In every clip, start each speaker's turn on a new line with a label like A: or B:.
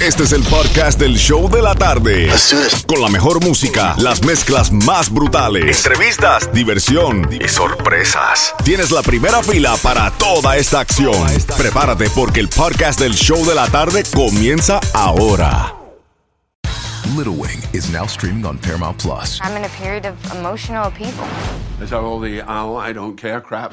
A: Este es el podcast del show de la tarde. Con la mejor música, las mezclas más brutales, entrevistas, diversión y sorpresas. Tienes la primera fila para toda esta acción. Prepárate porque el podcast del show de la tarde comienza ahora.
B: Little Wing is now streaming on Paramount Plus.
C: I'm in a period of emotional upheaval.
D: Is that all the oh, I don't care crap?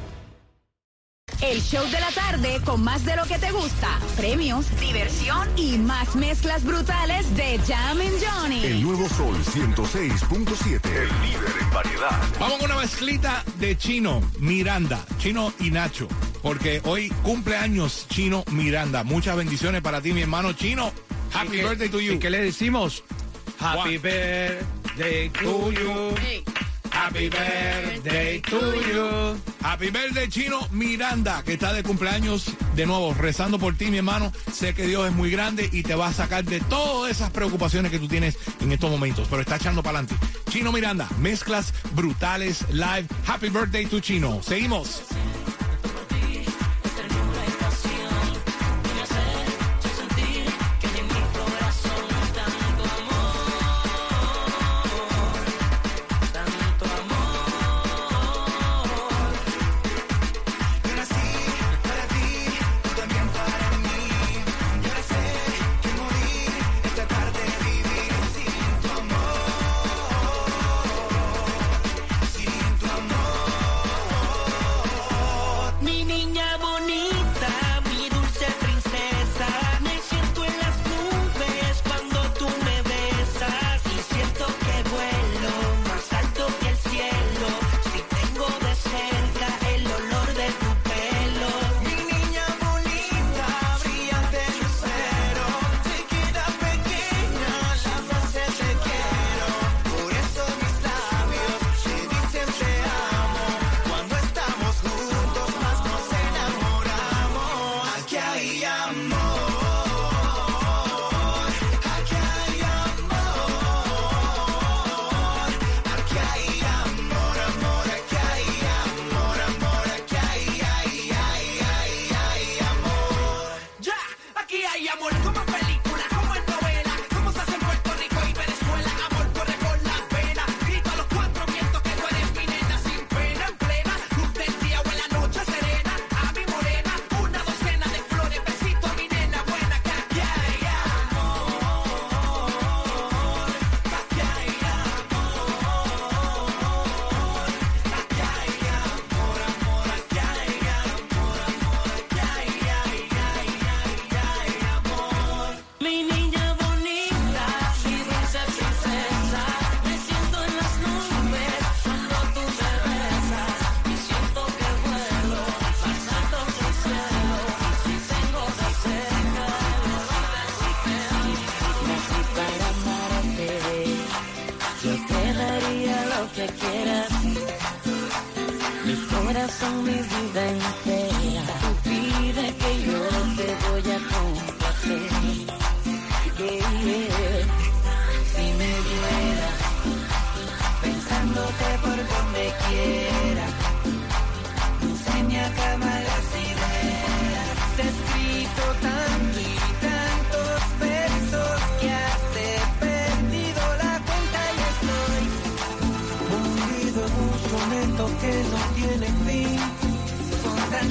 E: El show de la tarde con más de lo que te gusta, premios, diversión y más mezclas brutales de Jam and Johnny.
A: El nuevo Sol 106.7. El líder en variedad.
F: Vamos con una mezclita de Chino, Miranda, Chino y Nacho. Porque hoy cumple años Chino Miranda. Muchas bendiciones para ti, mi hermano Chino. Happy
G: ¿Y qué-
F: birthday to you.
G: ¿Y qué le decimos? Happy birthday to you.
F: Happy birthday to you. Happy birthday, Chino Miranda, que está de cumpleaños de nuevo, rezando por ti, mi hermano. Sé que Dios es muy grande y te va a sacar de todas esas preocupaciones que tú tienes en estos momentos, pero está echando para adelante. Chino Miranda, mezclas brutales live. Happy birthday to Chino. Seguimos.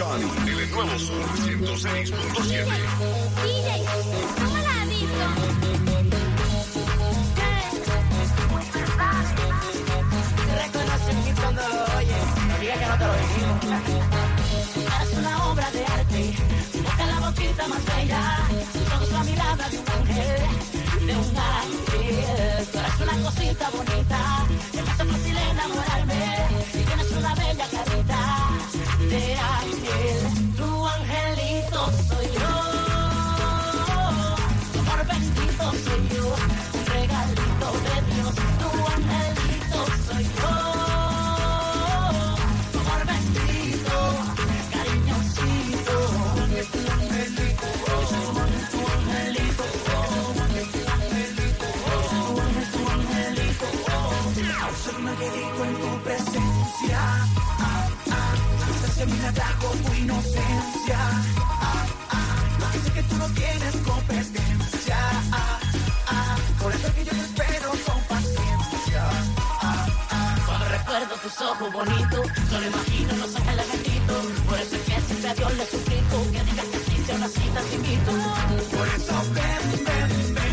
A: Johnny. El nuevo Sur 106.7.
H: DJ, ¿cómo la visto?
F: Reconoce mi cuando lo oyes. No digas que no te lo dijimos. Es una obra de arte. Tu boca la boquita más bella. Tus la mirada de un ángel. De un ángel. Tú eres una cosita bonita. Que me hace fácil enamorarme. Y tienes una bella cara de aquel, tu angelito soy yo. Por bendito soy yo, regalito de Dios, tu angelito soy yo. Por bendito, cariñosito, tu angelito, es tu angelito, es tu angelito, es tu angelito. Se Que a me atrajo tu inocencia. Ah, ah, lo que sé que tú no tienes competencia. Ah, ah, por eso es que yo te espero con paciencia. Ah, ah, Cuando recuerdo tus ojos bonitos, solo imagino los ángeles benditos. Por eso es que siempre a Dios le suplico que digas que sí sea una cita, te invito. Por eso ven, ven, ven.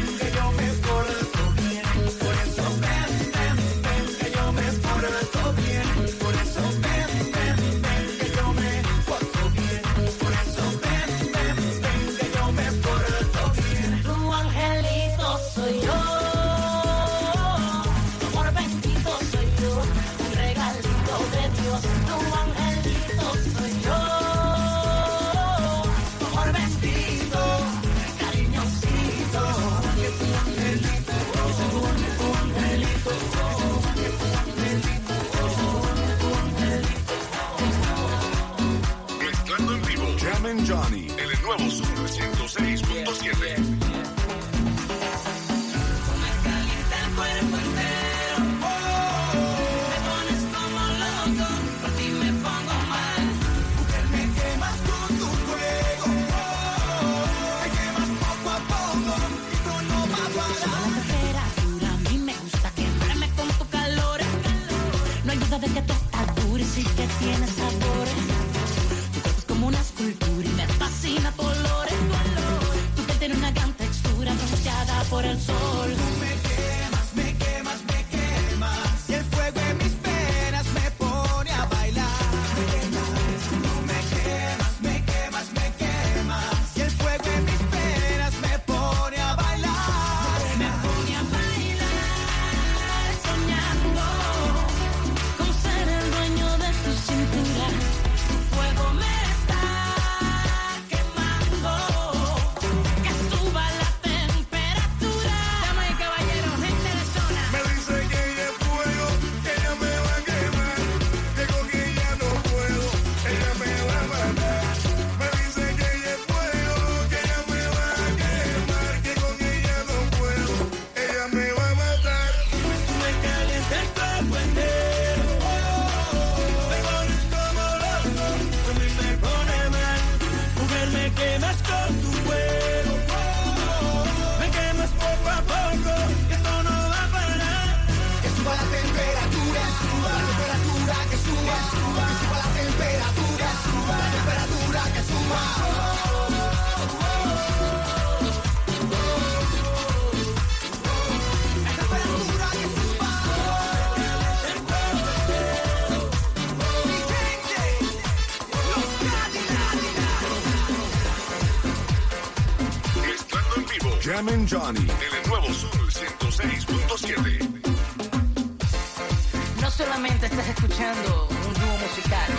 A: Johnny. Del nuevo 106.7.
F: No solamente estás escuchando un dúo musical,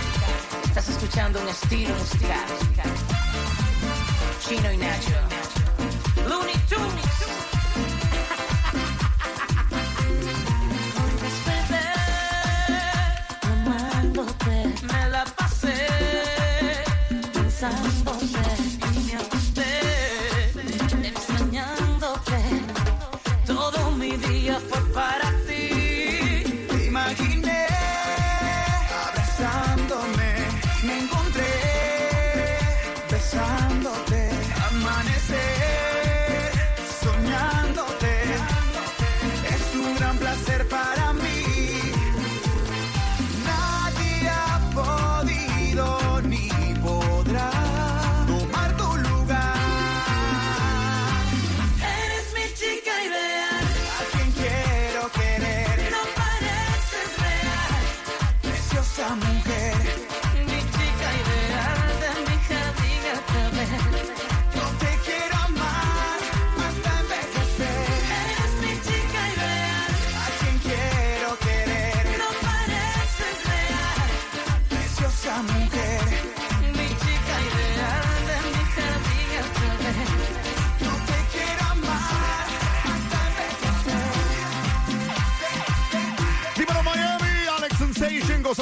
F: estás escuchando un estilo musical. Chino y Nacho.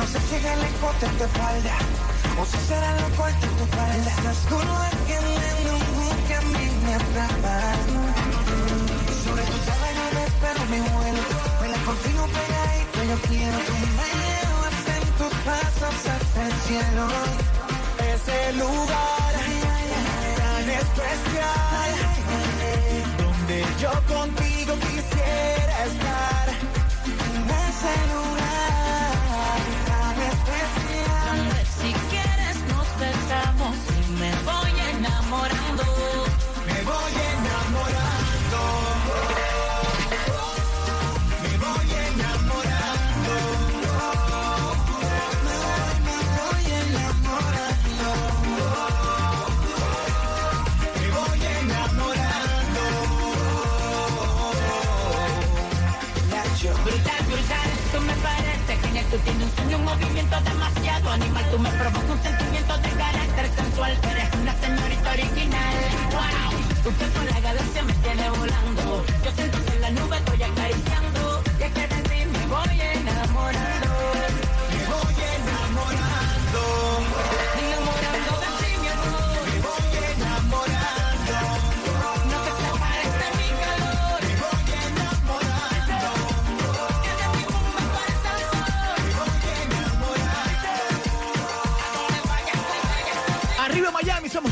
I: No sé si
J: es el escote en tu espalda o si será lo corto en tu falda. Estás seguro de que en un a mí me atrapa. Sobre tu sábana me espero mi vuelo. Vuela contigo pegadito, yo quiero. Tú me llevas en tus pasos hasta el cielo. Ese lugar tan especial. Donde yo contigo quisiera estar. Ese lugar.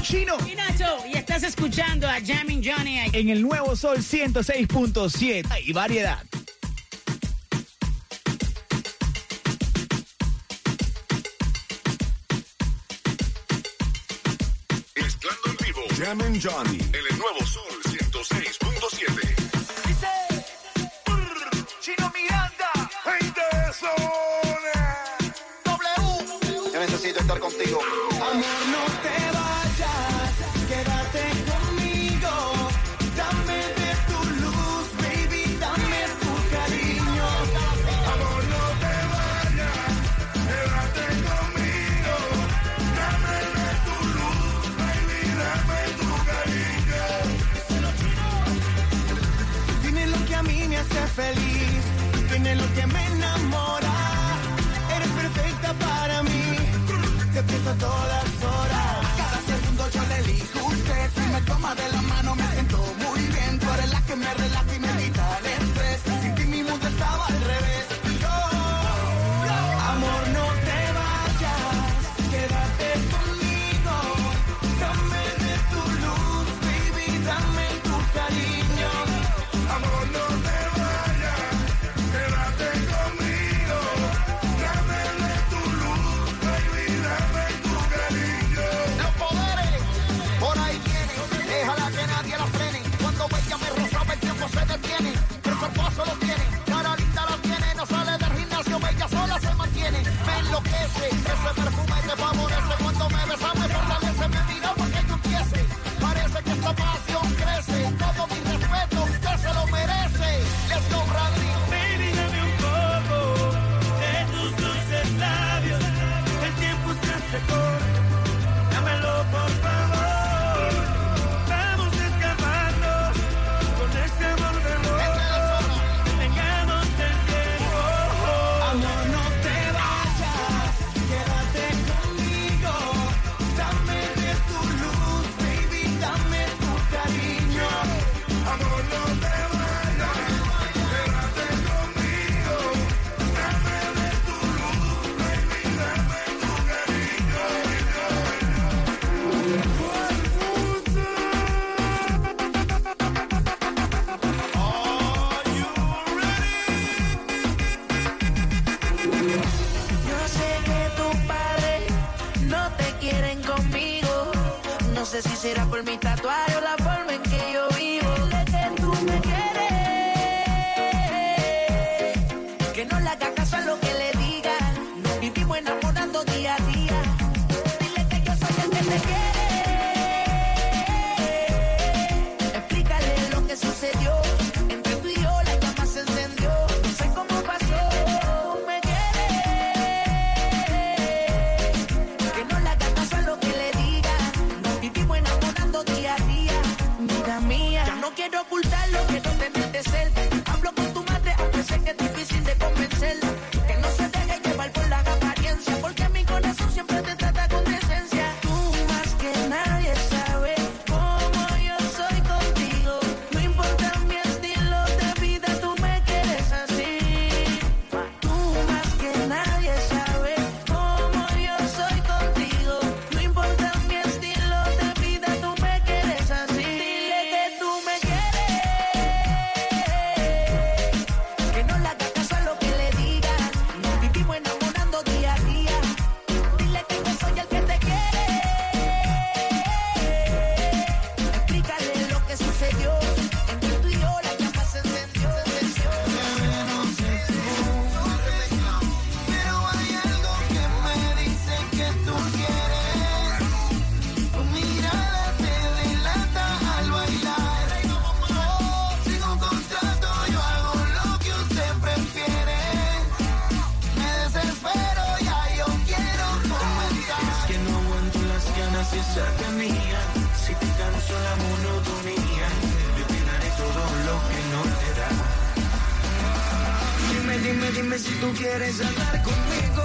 I: Chino. Y
K: Nacho, y estás escuchando a Jamming Johnny
G: en el Nuevo Sol 106.7. Hay variedad.
F: Mezclando en vivo. Jamming Johnny. En el Nuevo Sol 106.7.
J: Chino Miranda. Gente de W.
L: Yo necesito estar contigo.
J: Amor, no
F: haga caso a lo que le diga. Nos vivimos enamorando
M: Dime, dime si tú quieres andar conmigo.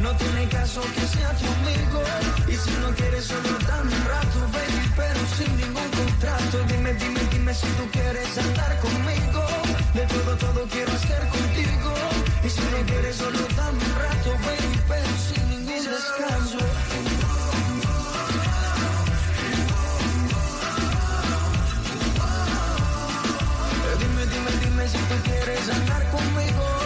M: No tiene caso que sea tu amigo. Y si no quieres solo dame un rato, baby, pero sin ningún contrato. Dime, dime, dime si tú quieres andar conmigo. De todo, todo quiero estar contigo. Y si no quieres solo dame un rato, baby, pero sin ningún descanso. Dime, dime, dime si tú quieres andar conmigo.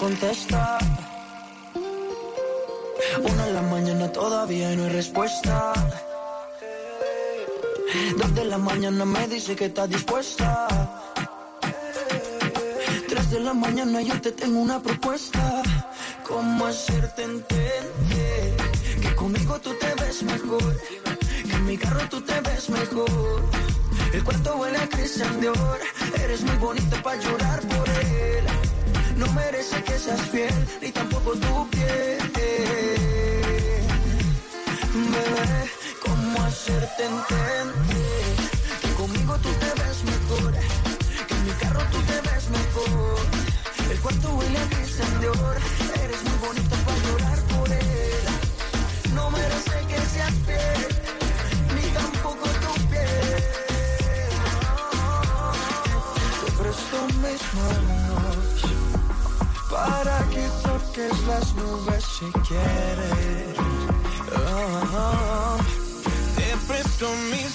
F: contesta. Una en la mañana todavía no hay respuesta. Dos de la mañana me dice que está dispuesta. Tres de la mañana yo te tengo una propuesta. ¿Cómo hacerte entender que conmigo tú te ves mejor? Que en mi carro tú te ves mejor. El cuarto huele a cristal de oro. Eres muy bonita para llorar por él no merece que seas fiel, ni tampoco tu piel. Bebé, ¿cómo hacerte entender? Que conmigo tú te ves mejor, que en mi carro tú te ves mejor. El
M: cuarto huele a mi de oro, eres muy bonito para llorar por él. No merece que seas fiel, ni tampoco tu piel. Te presto mis manos para que toques las nubes si quieres. Oh, Te presto mis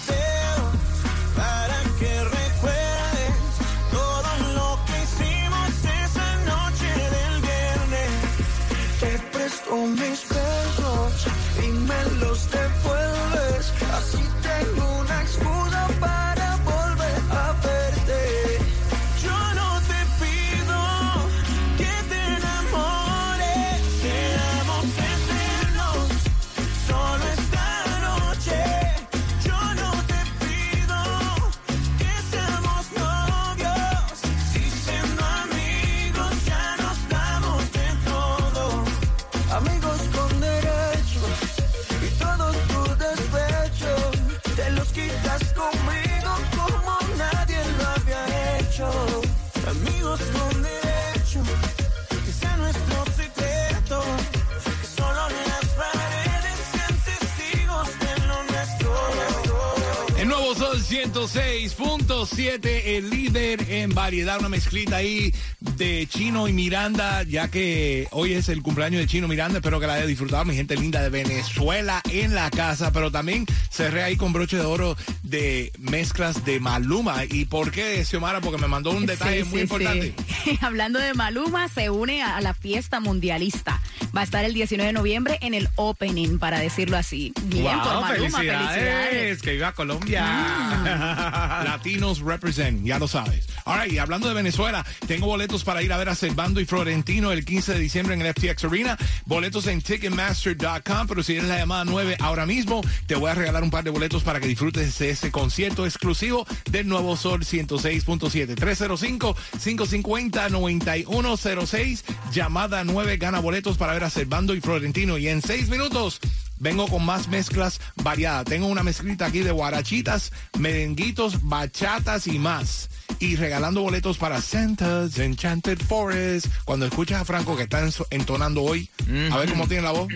N: Sol 106.7, el líder en variedad, una mezclita ahí de Chino y Miranda, ya que hoy es el cumpleaños de Chino Miranda, espero que la haya disfrutado, mi gente linda de Venezuela en la casa, pero también cerré ahí con broche de oro de mezclas de Maluma. ¿Y por qué, Xiomara? Porque me mandó un detalle
E: Sí,
N: muy
E: sí,
N: importante.
E: sí. Hablando de Maluma, se une a la fiesta mundialista. Va a estar el 19 de noviembre en el Opening, para decirlo así. Bien por
G: Wow,
E: Maluma,
G: felicidades.
E: felicidades.
G: Que viva Colombia.
N: Latinos represent, ya lo sabes. All right, y hablando de Venezuela, tengo boletos para ir a ver a Servando y Florentino el 15 de diciembre en el FTX Arena. Boletos en Ticketmaster.com, pero si eres la llamada 9 ahora mismo, te voy a regalar un par de boletos para que disfrutes de ese concierto exclusivo del Nuevo Sol 106.7. 305-550-9106. Llamada 9 gana boletos para ver a Servando y Florentino. Y en 6 minutos vengo con más mezclas variadas. Tengo una mezclita aquí de guarachitas, merenguitos, bachatas y más. Y regalando boletos para Santa's Enchanted Forest. Cuando escuchas a Franco que está entonando hoy, a ver cómo tiene la voz.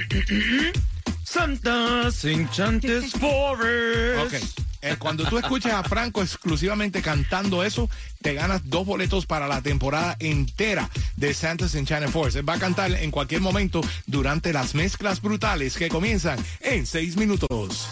G: Santa's Enchanted Forest.
N: Ok. Eh, cuando tú escuchas a Franco exclusivamente cantando eso, te ganas dos boletos para la temporada entera de Santa's Enchanted Forest. Él va a cantar en cualquier momento durante las mezclas brutales que comienzan en seis minutos.